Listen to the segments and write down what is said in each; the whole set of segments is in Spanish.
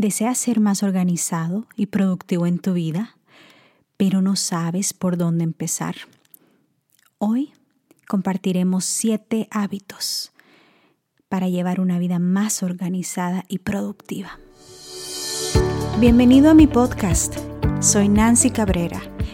¿Deseas ser más organizado y productivo en tu vida, pero no sabes por dónde empezar? Hoy compartiremos siete hábitos para llevar una vida más organizada y productiva. Bienvenido a mi podcast. Soy Nancy Cabrera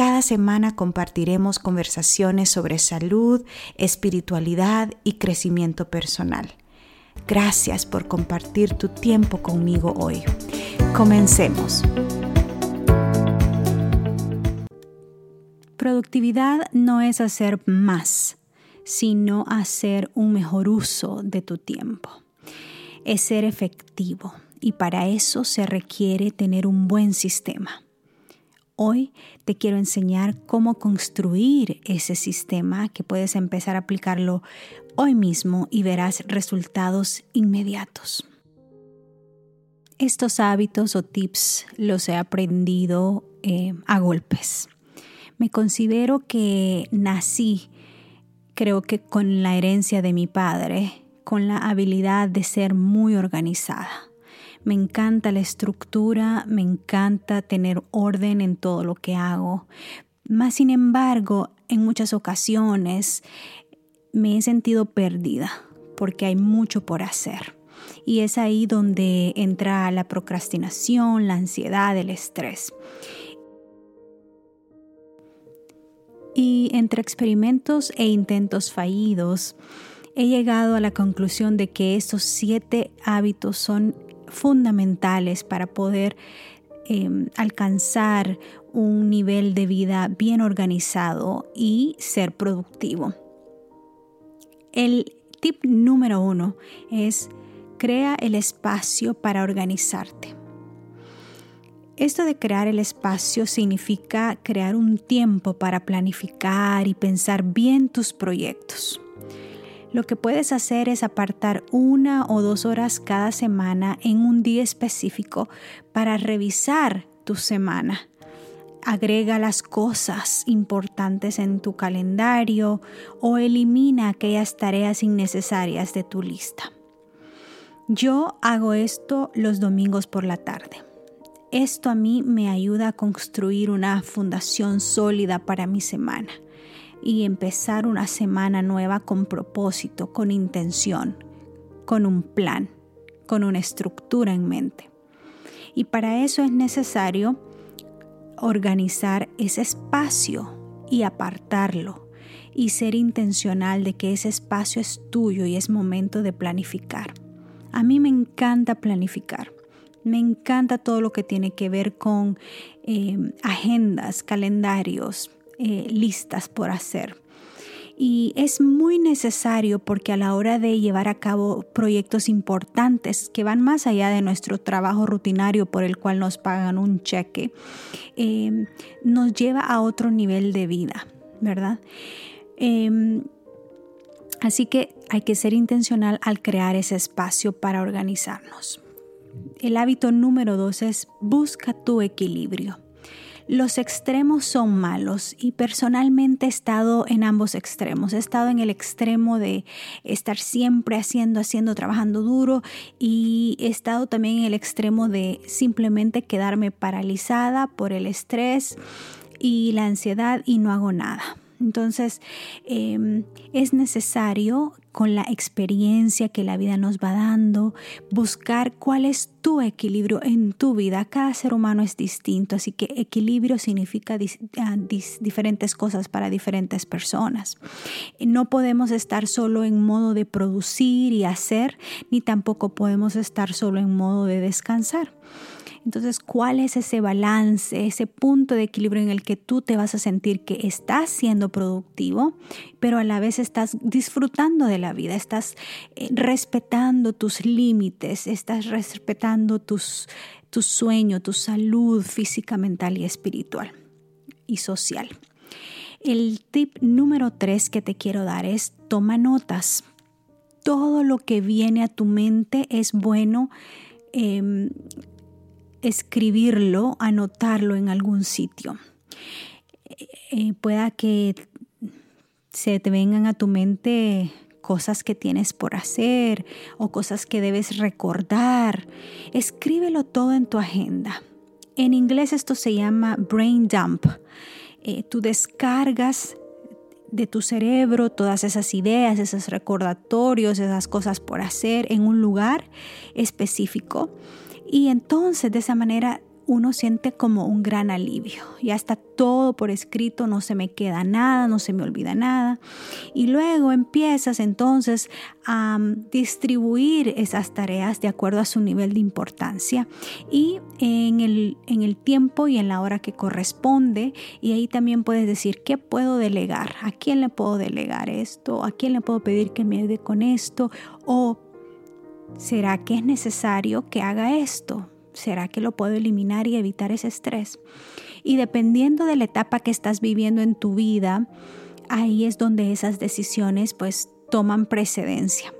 Cada semana compartiremos conversaciones sobre salud, espiritualidad y crecimiento personal. Gracias por compartir tu tiempo conmigo hoy. Comencemos. Productividad no es hacer más, sino hacer un mejor uso de tu tiempo. Es ser efectivo y para eso se requiere tener un buen sistema. Hoy te quiero enseñar cómo construir ese sistema que puedes empezar a aplicarlo hoy mismo y verás resultados inmediatos. Estos hábitos o tips los he aprendido eh, a golpes. Me considero que nací, creo que con la herencia de mi padre, con la habilidad de ser muy organizada. Me encanta la estructura, me encanta tener orden en todo lo que hago. Más sin embargo, en muchas ocasiones me he sentido perdida porque hay mucho por hacer. Y es ahí donde entra la procrastinación, la ansiedad, el estrés. Y entre experimentos e intentos fallidos, he llegado a la conclusión de que estos siete hábitos son fundamentales para poder em, alcanzar un nivel de vida bien organizado y ser productivo. El tip número uno es crea el espacio para organizarte. Esto de crear el espacio significa crear un tiempo para planificar y pensar bien tus proyectos. Lo que puedes hacer es apartar una o dos horas cada semana en un día específico para revisar tu semana. Agrega las cosas importantes en tu calendario o elimina aquellas tareas innecesarias de tu lista. Yo hago esto los domingos por la tarde. Esto a mí me ayuda a construir una fundación sólida para mi semana y empezar una semana nueva con propósito, con intención, con un plan, con una estructura en mente. Y para eso es necesario organizar ese espacio y apartarlo y ser intencional de que ese espacio es tuyo y es momento de planificar. A mí me encanta planificar. Me encanta todo lo que tiene que ver con eh, agendas, calendarios, eh, listas por hacer. Y es muy necesario porque a la hora de llevar a cabo proyectos importantes que van más allá de nuestro trabajo rutinario por el cual nos pagan un cheque, em, nos lleva a otro nivel de vida, ¿verdad? Em, así que hay que ser intencional al crear ese espacio para organizarnos. El hábito número dos es busca tu equilibrio. Los extremos son malos y personalmente he estado en ambos extremos. He estado en el extremo de estar siempre haciendo, haciendo, trabajando duro y he estado también en el extremo de simplemente quedarme paralizada por el estrés y la ansiedad y no hago nada. Entonces, em, es necesario, con la experiencia que la vida nos va dando, buscar cuál es tu equilibrio en tu vida. Cada ser humano es distinto, así que equilibrio significa ah, diferentes cosas para diferentes personas. No podemos estar solo en modo de producir y hacer, ni tampoco podemos estar solo en modo de descansar. Entonces, ¿cuál es ese balance, ese punto de equilibrio en el que tú te vas a sentir que estás siendo productivo, pero a la vez estás disfrutando de la vida, estás eh, respetando tus límites, estás respetando tus, tu sueño, tu salud física, mental y espiritual y social? El tip número tres que te quiero dar es toma notas. Todo lo que viene a tu mente es bueno em, escribirlo, anotarlo en algún sitio. Eh, pueda que se te vengan a tu mente cosas que tienes por hacer o cosas que debes recordar. Escríbelo todo en tu agenda. En inglés esto se llama brain dump. Eh, tú descargas de tu cerebro todas esas ideas, esos recordatorios, esas cosas por hacer en un lugar específico. Y entonces de esa manera uno siente como un gran alivio. Ya está todo por escrito, no se me queda nada, no se me olvida nada. Y luego empiezas entonces a distribuir esas tareas de acuerdo a su nivel de importancia y en el, en el tiempo y en la hora que corresponde. Y ahí también puedes decir, ¿qué puedo delegar? ¿A quién le puedo delegar esto? ¿A quién le puedo pedir que me ayude con esto? ¿O será que es necesario que haga esto? ¿Será que lo puedo eliminar y evitar ese estrés? Y dependiendo de la etapa que estás viviendo en tu vida, ahí es donde esas decisiones pues toman precedencia.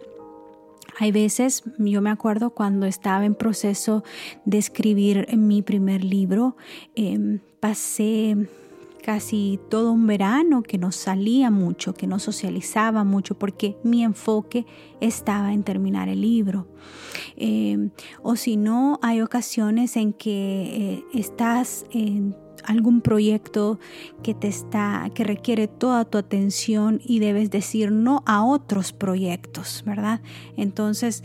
Hay veces, yo me acuerdo cuando estaba en proceso de escribir mi primer libro, em, pasé casi todo un verano que no salía mucho, que no socializaba mucho, porque mi enfoque estaba en terminar el libro. Eh, o si no, hay ocasiones en que eh, estás en algún proyecto que te está que requiere toda tu atención y debes decir no a otros proyectos, ¿verdad? Entonces,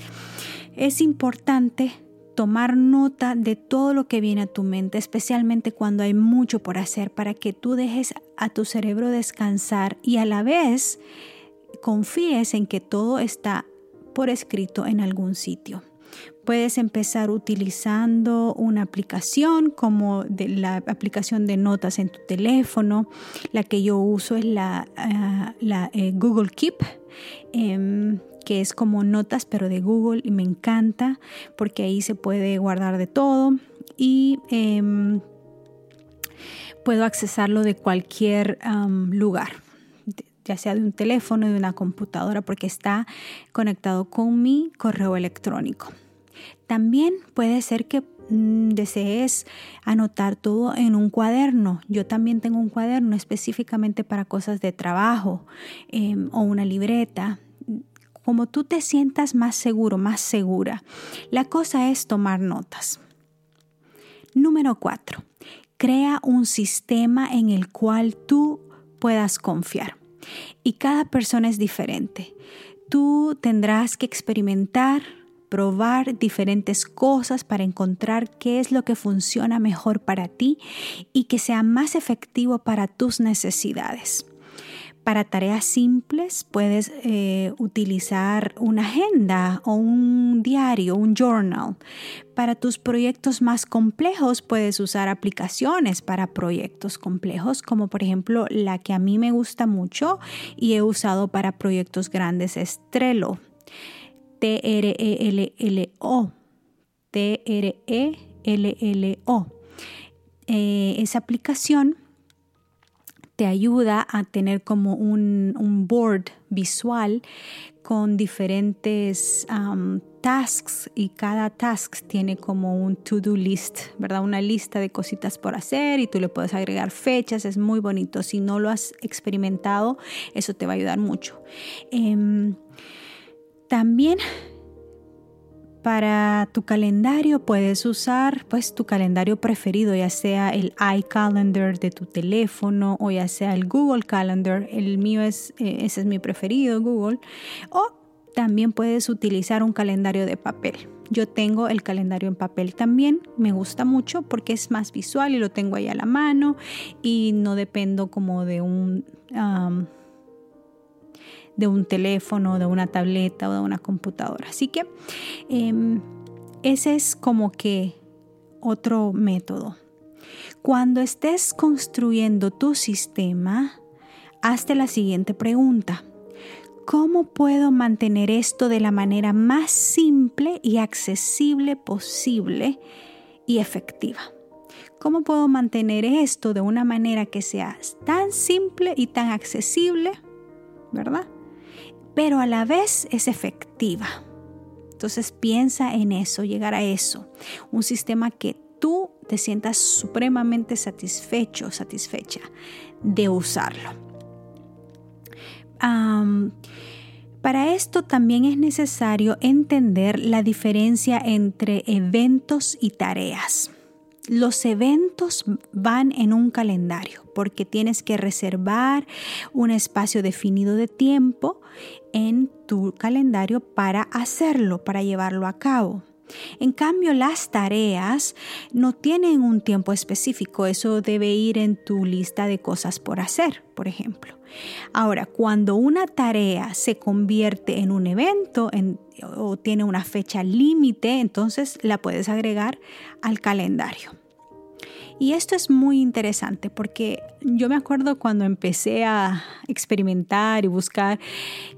es importante tomar nota de todo lo que viene a tu mente, especialmente cuando hay mucho por hacer, para que tú dejes a tu cerebro descansar y a la vez confíes en que todo está por escrito en algún sitio. Puedes empezar utilizando una aplicación como la aplicación de notas en tu teléfono. La que yo uso es la, ah, eh, Google Keep. Em, que es como notas pero de Google y me encanta porque ahí se puede guardar de todo y em, puedo accesarlo de cualquier lugar ya sea de un teléfono, de una computadora, porque está conectado con mi correo electrónico. También puede ser que mm, desees anotar todo en un cuaderno. Yo también tengo un cuaderno específicamente para cosas de trabajo em, o una libreta como tú te sientas más seguro, más segura. La cosa es tomar notas. Número cuatro, crea un sistema en el cual tú puedas confiar. Y cada persona es diferente. Tú tendrás que experimentar, probar diferentes cosas para encontrar qué es lo que funciona mejor para ti y que sea más efectivo para tus necesidades. Para tareas simples puedes eh, utilizar una agenda o un diario, un journal. Para tus proyectos más complejos puedes usar aplicaciones para proyectos complejos, como por ejemplo la que a mí me gusta mucho y he usado para proyectos grandes es Trello. T-R-E-L-L-O. T-R-E-L-L-O. Eh, esa aplicación te ayuda a tener como un, board visual con diferentes tasks y cada task tiene como un to-do list, ¿verdad? Una lista de cositas por hacer y tú le puedes agregar fechas, es muy bonito. Si no lo has experimentado, eso te va a ayudar mucho. Em, también para tu calendario puedes usar pues tu calendario preferido, ya sea el iCalendar de tu teléfono o ya sea el Google Calendar. El mío es, eh, ese es mi preferido, Google. O también puedes utilizar un calendario de papel. Yo tengo el calendario en papel también, me gusta mucho porque es más visual y lo tengo ahí a la mano y no dependo como de un de un teléfono, de una tableta o de una computadora. Así que em, ese es como que otro método. Cuando estés construyendo tu sistema, hazte la siguiente pregunta. ¿Cómo puedo mantener esto de la manera más simple y accesible posible y efectiva? ¿cómo puedo mantener esto de una manera que sea tan simple y tan accesible, ¿verdad? Pero a la vez es efectiva. Entonces piensa en eso, llegar a eso. Un sistema que tú te sientas supremamente satisfecho, satisfecha de usarlo. para esto también es necesario entender la diferencia entre eventos y tareas. Los eventos van en un calendario porque tienes que reservar un espacio definido de tiempo en tu calendario para hacerlo, para llevarlo a cabo. En cambio, las tareas no tienen un tiempo específico, eso debe ir en tu lista de cosas por hacer, por ejemplo. Ahora, cuando una tarea se convierte en un evento o tiene una fecha límite, entonces la puedes agregar al calendario. Y esto es muy interesante porque yo me acuerdo cuando empecé a experimentar y buscar,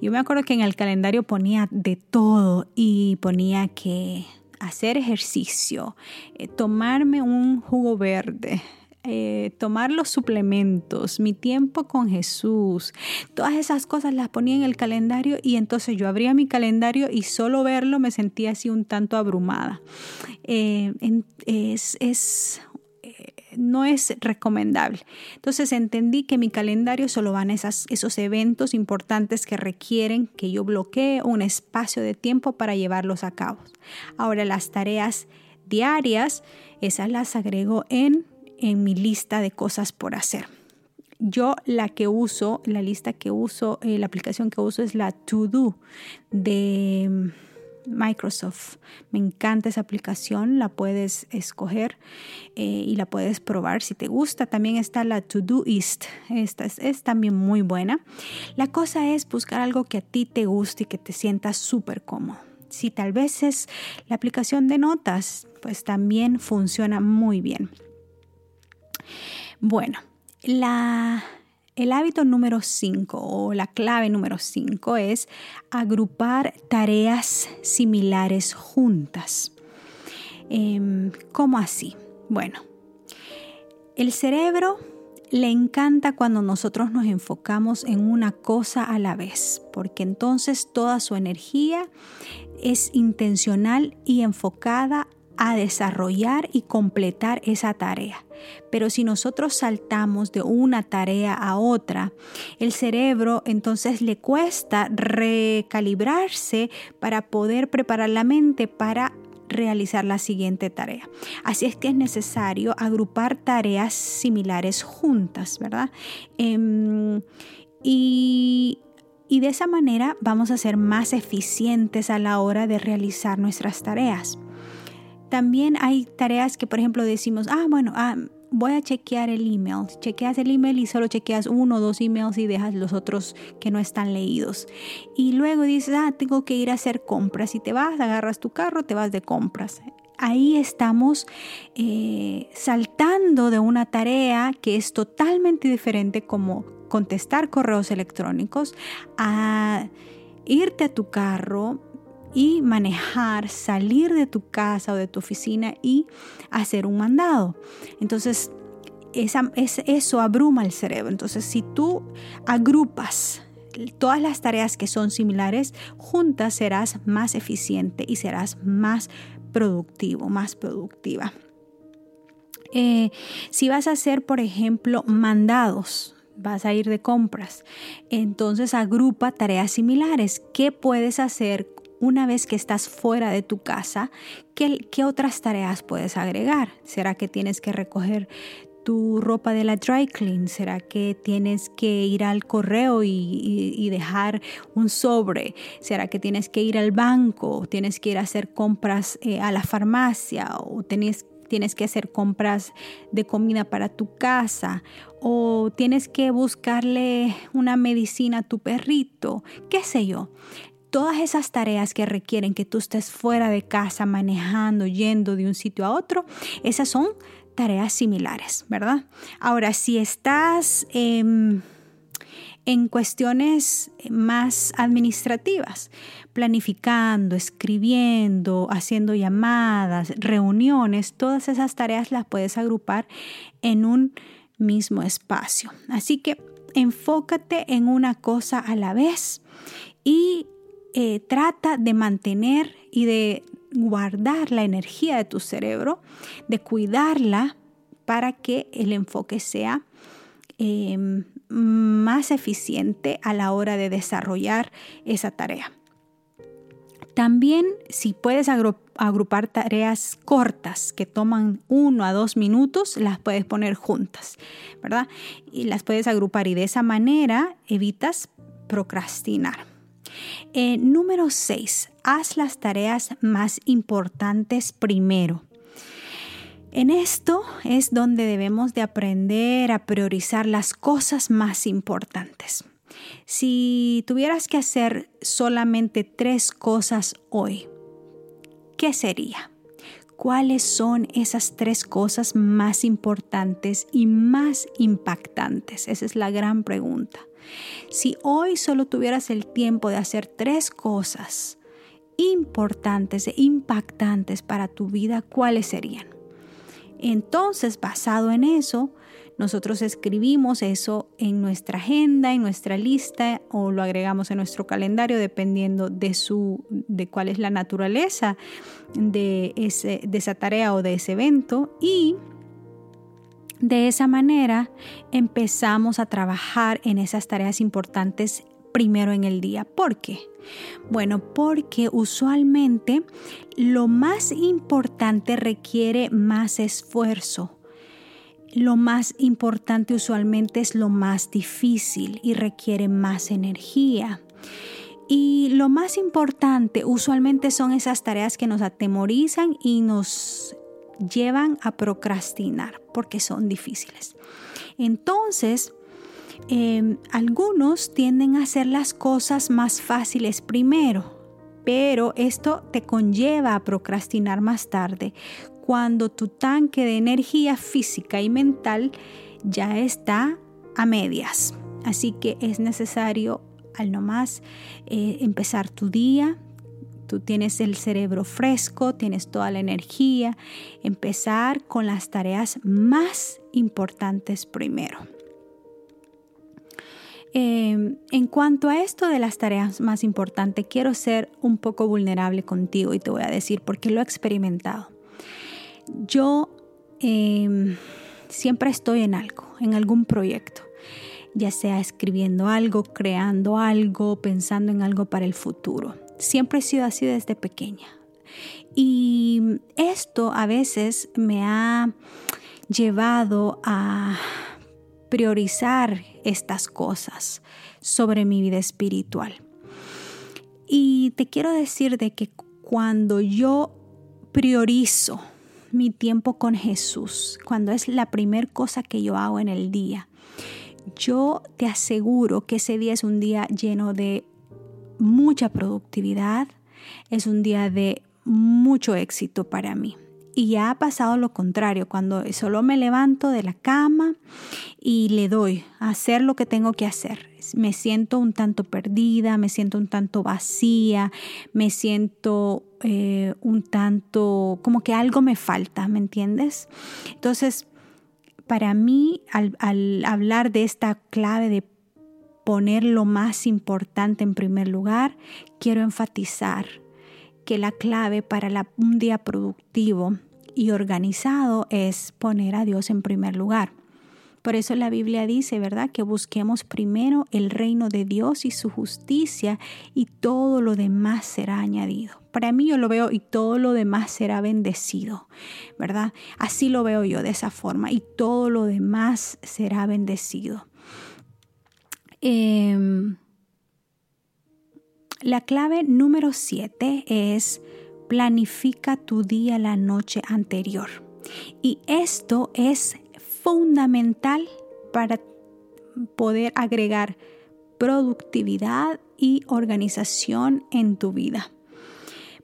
yo me acuerdo que en el calendario ponía de todo y ponía que hacer ejercicio, eh, tomarme un jugo verde, eh, tomar los suplementos, mi tiempo con Jesús, todas esas cosas las ponía en el calendario y entonces yo abría mi calendario y solo verlo me sentía así un tanto abrumada. Eh, es, es no es recomendable. Entonces entendí que mi calendario solo van esas, esos eventos importantes que requieren que yo bloquee un espacio de tiempo para llevarlos a cabo. Ahora las tareas diarias, esas las agrego en, en mi lista de cosas por hacer. Yo la que uso, la lista que uso, eh, la aplicación que uso es la To Do de Microsoft. Me encanta esa aplicación, la puedes escoger eh, y la puedes probar si te gusta. También está la Todoist, esta es, también muy buena. La cosa es buscar algo que a ti te guste y que te sientas súper cómodo. Si tal vez es la aplicación de notas, pues también funciona muy bien. Bueno, la el hábito número 5 o la clave número 5 es agrupar tareas similares juntas. Em, ¿Cómo así? Bueno, el cerebro le encanta cuando nosotros nos enfocamos en una cosa a la vez, porque entonces toda su energía es intencional y enfocada a desarrollar y completar esa tarea. Pero si nosotros saltamos de una tarea a otra, el cerebro entonces le cuesta recalibrarse para poder preparar la mente para realizar la siguiente tarea. Así es que es necesario agrupar tareas similares juntas, ¿verdad? Em, y, y de esa manera vamos a ser más eficientes a la hora de realizar nuestras tareas. También hay tareas que, por ejemplo, decimos, ah, bueno, ah, voy a chequear el email. Chequeas el email y solo chequeas uno o dos emails y dejas los otros que no están leídos. Y luego dices, ah, tengo que ir a hacer compras. Y te vas, agarras tu carro, te vas de compras. Ahí estamos eh, saltando de una tarea que es totalmente diferente como contestar correos electrónicos a irte a tu carro, y manejar, salir de tu casa o de tu oficina y hacer un mandado. Entonces, esa, es, eso abruma el cerebro. Entonces, si tú agrupas todas las tareas que son similares, juntas serás más eficiente y serás más productivo, más productiva. Eh, si vas a hacer, por ejemplo, mandados, vas a ir de compras, entonces agrupa tareas similares. ¿Qué puedes hacer una vez que estás fuera de tu casa, ¿qué, otras tareas puedes agregar? ¿Será que tienes que recoger tu ropa de la dry clean? ¿Será que tienes que ir al correo y, dejar un sobre? ¿Será que tienes que ir al banco? ¿Tienes que ir a hacer compras eh, a la farmacia? ¿O tienes, tienes que hacer compras de comida para tu casa? ¿O tienes que buscarle una medicina a tu perrito? ¿Qué sé yo? Todas esas tareas que requieren que tú estés fuera de casa, manejando, yendo de un sitio a otro, esas son tareas similares, ¿verdad? Ahora, si estás em, en cuestiones más administrativas, planificando, escribiendo, haciendo llamadas, reuniones, todas esas tareas las puedes agrupar en un mismo espacio. Así que enfócate en una cosa a la vez y eh, trata de mantener y de guardar la energía de tu cerebro, de cuidarla para que el enfoque sea em, más eficiente a la hora de desarrollar esa tarea. También si puedes agrupar tareas cortas que toman uno a dos minutos, las puedes poner juntas, ¿verdad? Y las puedes agrupar y de esa manera evitas procrastinar. Eh, número 6. Haz las tareas más importantes primero. En esto es donde debemos de aprender a priorizar las cosas más importantes. Si tuvieras que hacer solamente tres cosas hoy, ¿qué sería? ¿Cuáles son esas tres cosas más importantes y más impactantes? Esa es la gran pregunta. Si hoy solo tuvieras el tiempo de hacer tres cosas importantes e impactantes para tu vida, ¿cuáles serían? Entonces, basado en eso, nosotros escribimos eso en nuestra agenda, en nuestra lista o lo agregamos en nuestro calendario dependiendo de, su, de cuál es la naturaleza de, ese, de esa tarea o de ese evento y de esa manera empezamos a trabajar en esas tareas importantes primero en el día. ¿Por qué? Bueno, porque usualmente lo más importante requiere más esfuerzo. Lo más importante usualmente es lo más difícil y requiere más energía. Y lo más importante usualmente son esas tareas que nos atemorizan y nos llevan a procrastinar porque son difíciles. Entonces, em, algunos tienden a hacer las cosas más fáciles primero, pero esto te conlleva a procrastinar más tarde cuando tu tanque de energía física y mental ya está a medias. Así que es necesario al nomás eh, empezar tu día Tú tienes el cerebro fresco, tienes toda la energía. Empezar con las tareas más importantes primero. Em, en cuanto a esto de las tareas más importantes, quiero ser un poco vulnerable contigo y te voy a decir por qué lo he experimentado. Yo em, siempre estoy en algo, en algún proyecto, ya sea escribiendo algo, creando algo, pensando en algo para el futuro. Siempre he sido así desde pequeña. Y esto a veces me ha llevado a priorizar estas cosas sobre mi vida espiritual. Y te quiero decir de que cuando yo priorizo mi tiempo con Jesús, cuando es la primera cosa que yo hago en el día, yo te aseguro que ese día es un día lleno de mucha productividad, es un día de mucho éxito para mí. Y ya ha pasado lo contrario, cuando solo me levanto de la cama y le doy a hacer lo que tengo que hacer. Me siento un tanto perdida, me siento un tanto vacía, me siento eh, un tanto como que algo me falta, ¿me entiendes? Entonces, para mí, al, al hablar de esta clave de poner lo más importante en primer lugar, quiero enfatizar que la clave para un día productivo y organizado es poner a Dios en primer lugar. Por eso la Biblia dice, ¿verdad? Que busquemos primero el reino de Dios y su justicia y todo lo demás será añadido. Para mí yo lo veo y todo lo demás será bendecido, ¿verdad? Así lo veo yo de esa forma y todo lo demás será bendecido. Em, la clave número 7 es planifica tu día la noche anterior. Y esto es fundamental para poder agregar productividad y organización en tu vida.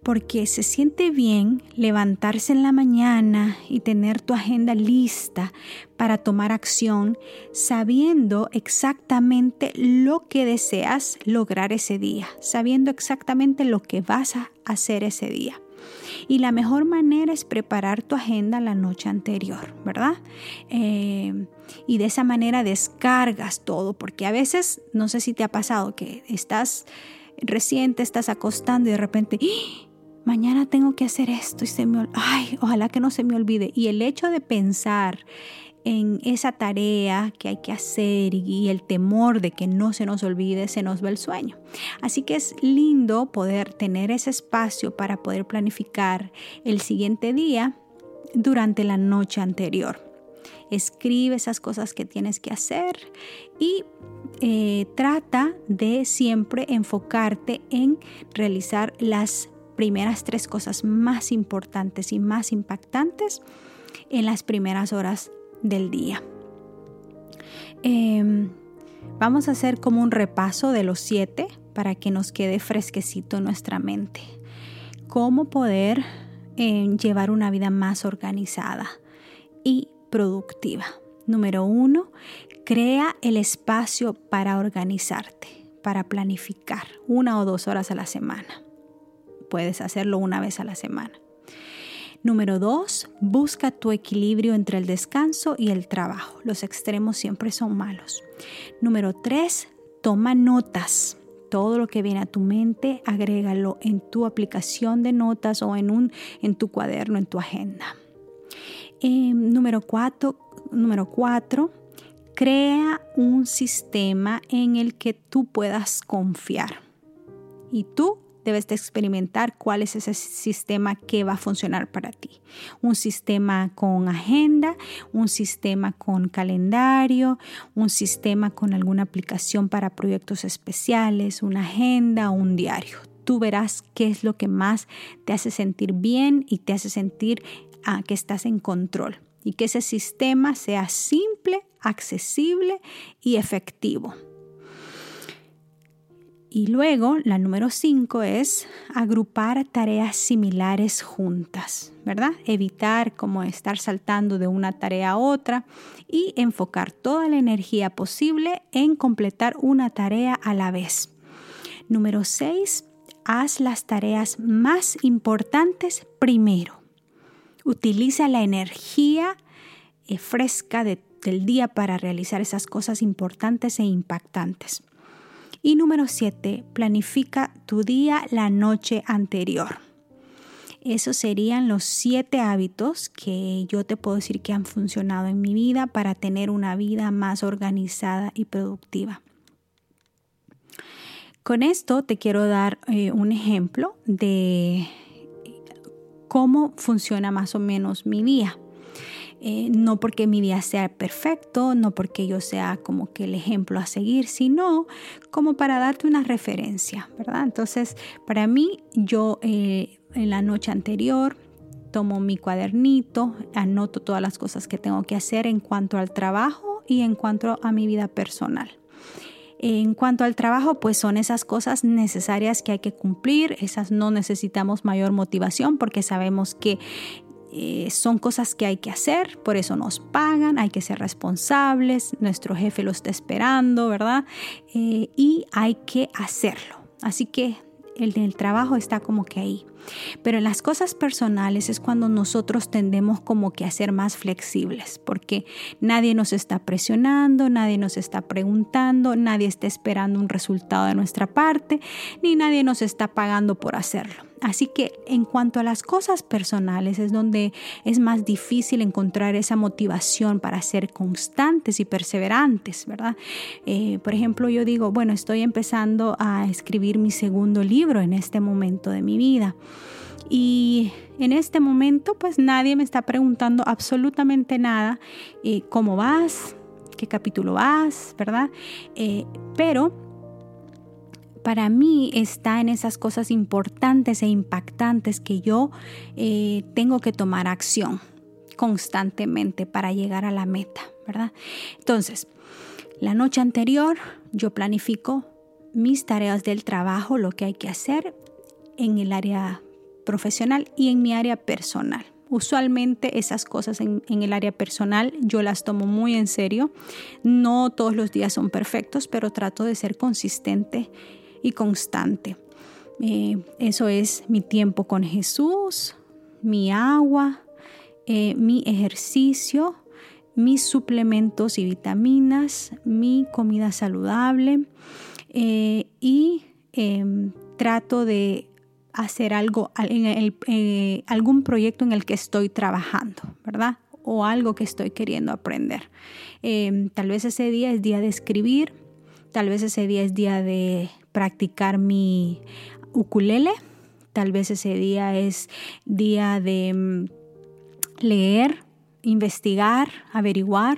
Porque se siente bien levantarse en la mañana y tener tu agenda lista para tomar acción sabiendo exactamente lo que deseas lograr ese día, sabiendo exactamente lo que vas a hacer ese día. Y la mejor manera es preparar tu agenda la noche anterior, ¿verdad? Eh, y de esa manera descargas todo, porque a veces, no sé si te ha pasado que estás reciente, estás acostando y de repente, ¡Ah! Mañana tengo que hacer esto y se me, ay, ojalá que no se me olvide. Y el hecho de pensar en esa tarea que hay que hacer y el temor de que no se nos olvide, se nos va el sueño. Así que es lindo poder tener ese espacio para poder planificar el siguiente día durante la noche anterior. Escribe esas cosas que tienes que hacer y eh, trata de siempre enfocarte en realizar las primeras tres cosas más importantes y más impactantes en las primeras horas del día. Em, vamos a hacer como un repaso de los siete para que nos quede fresquecito en nuestra mente. Cómo poder em, llevar una vida más organizada y productiva. Número uno, crea el espacio para organizarte, para planificar una o dos horas a la semana. Puedes hacerlo una vez a la semana. Número dos, busca tu equilibrio entre el descanso y el trabajo. Los extremos siempre son malos. Número tres, toma notas. Todo lo que viene a tu mente, agrégalo en tu aplicación de notas o en, un, en tu cuaderno, en tu agenda. Em, número cuatro, número cuatro, crea un sistema en el que tú puedas confiar. Y tú debes de experimentar cuál es ese sistema que va a funcionar para ti. Un sistema con agenda, un sistema con calendario, un sistema con alguna aplicación para proyectos especiales, una agenda un diario. Tú verás qué es lo que más te hace sentir bien y te hace sentir ah, que estás en control y que ese sistema sea simple, accesible y efectivo. Y luego, la número 5 es agrupar tareas similares juntas, ¿verdad? Evitar como estar saltando de una tarea a otra y enfocar toda la energía posible en completar una tarea a la vez. Número 6, haz las tareas más importantes primero. Utiliza la energía eh, fresca del día para realizar esas cosas importantes e impactantes. Y número 7, planifica tu día la noche anterior. Esos serían los siete hábitos que yo te puedo decir que han funcionado en mi vida para tener una vida más organizada y productiva. Con esto te quiero dar eh, un ejemplo de cómo funciona más o menos mi día. Eh, no porque mi día sea perfecto, no porque yo sea como que el ejemplo a seguir, sino como para darte una referencia, ¿verdad? Entonces, para mí, yo eh, en la noche anterior tomo mi cuadernito, anoto todas las cosas que tengo que hacer en cuanto al trabajo y en cuanto a mi vida personal. En cuanto al trabajo, pues son esas cosas necesarias que hay que cumplir, esas no necesitamos mayor motivación porque sabemos que eh, son cosas que hay que hacer, por eso nos pagan, hay que ser responsables, nuestro jefe lo está esperando, ¿verdad? Eh, y hay que hacerlo. Así que el del trabajo está como que ahí. Pero en las cosas personales es cuando nosotros tendemos como que a ser más flexibles, porque nadie nos está presionando, nadie nos está preguntando, nadie está esperando un resultado de nuestra parte, ni nadie nos está pagando por hacerlo. Así que en cuanto a las cosas personales es donde es más difícil encontrar esa motivación para ser constantes y perseverantes, ¿verdad? Eh, por ejemplo, yo digo, bueno, estoy empezando a escribir mi segundo libro en este momento de mi vida. Y en este momento, pues nadie me está preguntando absolutamente nada. Eh, ¿Cómo vas? ¿Qué capítulo vas? ¿Verdad? Eh, pero para mí está en esas cosas importantes e impactantes que yo eh, tengo que tomar acción constantemente para llegar a la meta, ¿verdad? Entonces, la noche anterior yo planifico mis tareas del trabajo, lo que hay que hacer en el área profesional y en mi área personal. Usualmente esas cosas en, el área personal yo las tomo muy en serio. No todos los días son perfectos, pero trato de ser consistente y constante. Eh, eso es mi tiempo con Jesús, mi agua, eh, mi ejercicio, mis suplementos y vitaminas, mi comida saludable eh, y em, trato de hacer algo, en eh, algún proyecto en el que estoy trabajando, ¿verdad? O algo que estoy queriendo aprender. Em, tal vez ese día es día de escribir, tal vez ese día es día de practicar mi ukulele, tal vez ese día es día de mm, leer, investigar, averiguar.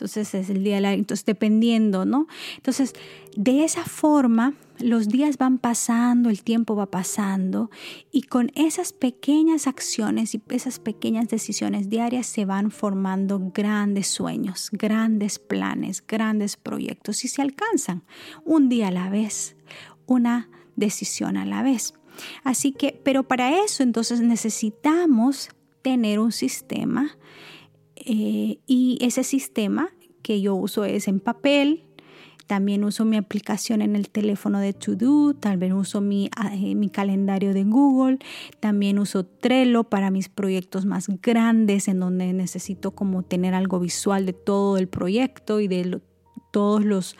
Entonces es el día de la... Entonces dependiendo, ¿no? Entonces, de esa forma los días van pasando, el tiempo va pasando y con esas pequeñas acciones y esas pequeñas decisiones diarias se van formando grandes sueños, grandes planes, grandes proyectos y se alcanzan un día a la vez, una decisión a la vez. Así que, pero para eso entonces necesitamos tener un sistema eh, y ese sistema que yo uso es en papel, también uso mi aplicación en el teléfono de To Do, también uso mi, eh, mi calendario de Google, también uso Trello para mis proyectos más grandes en donde necesito como tener algo visual de todo el proyecto y de todos los,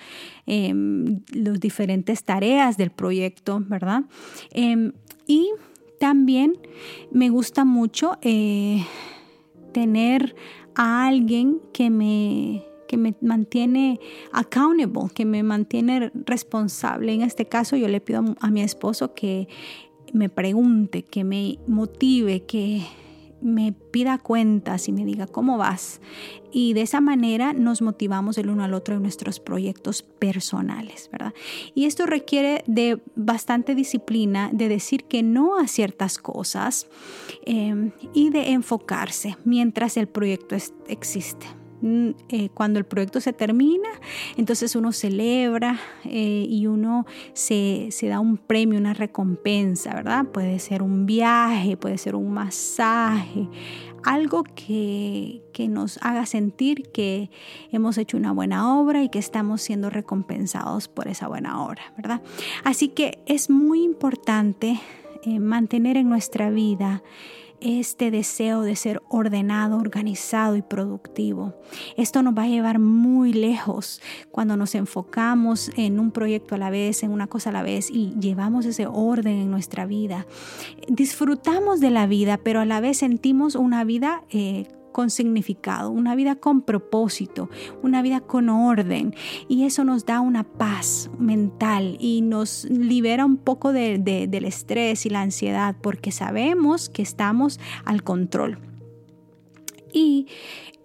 em, los diferentes tareas del proyecto, ¿verdad? Em, y también me gusta mucho eh, tener a alguien que me que me mantiene accountable, que me mantiene responsable. En este caso yo le pido a, mi esposo que me pregunte, que me motive, que me pida cuentas y me diga cómo vas. Y de esa manera nos motivamos el uno al otro en nuestros proyectos personales, ¿verdad? Y esto requiere de bastante disciplina, de decir que no a ciertas cosas eh, y de enfocarse mientras el proyecto existe. Mm, eh, cuando el proyecto se termina, entonces uno celebra eh, y uno se, da un premio, una recompensa, ¿verdad? Puede ser un viaje, puede ser un masaje, algo que, que nos haga sentir que hemos hecho una buena obra y que estamos siendo recompensados por esa buena obra, ¿verdad? Así que es muy importante eh, mantener en nuestra vida este deseo de ser ordenado, organizado y productivo. Esto nos va a llevar muy lejos cuando nos enfocamos en un proyecto a la vez, en una cosa a la vez y llevamos ese orden en nuestra vida. Disfrutamos de la vida, pero a la vez sentimos una vida eh, con significado, una vida con propósito, una vida con orden. Y eso nos da una paz mental y nos libera un poco del estrés y la ansiedad porque sabemos que estamos al control. Y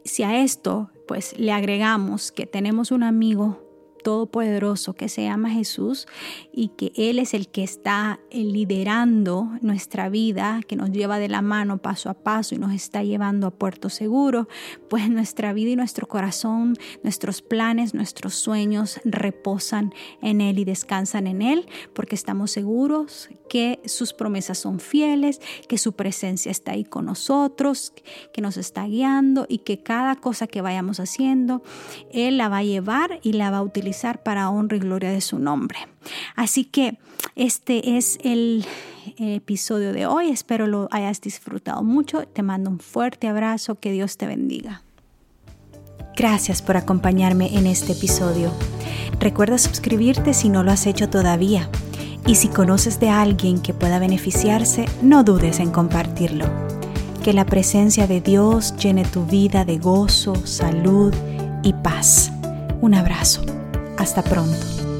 si a esto pues le agregamos que tenemos un amigo todopoderoso que se llama Jesús y que Él es el que está eh, liderando nuestra vida, que nos lleva de la mano paso a paso y nos está llevando a puerto seguro, pues nuestra vida y nuestro corazón, nuestros planes, nuestros sueños reposan en Él y descansan en Él, porque estamos seguros que sus promesas son fieles, que su presencia está ahí con nosotros, que nos está guiando y que cada cosa que vayamos haciendo, Él la va a llevar y la va a utilizar para honra y gloria de su nombre. Así que este es el episodio de hoy. Espero lo hayas disfrutado mucho. Te mando un fuerte abrazo. Que Dios te bendiga. Gracias por acompañarme en este episodio. Recuerda suscribirte si no lo has hecho todavía. Y si conoces de alguien que pueda beneficiarse, no dudes en compartirlo. Que la presencia de Dios llene tu vida de gozo, salud y paz. Un abrazo. Hasta pronto.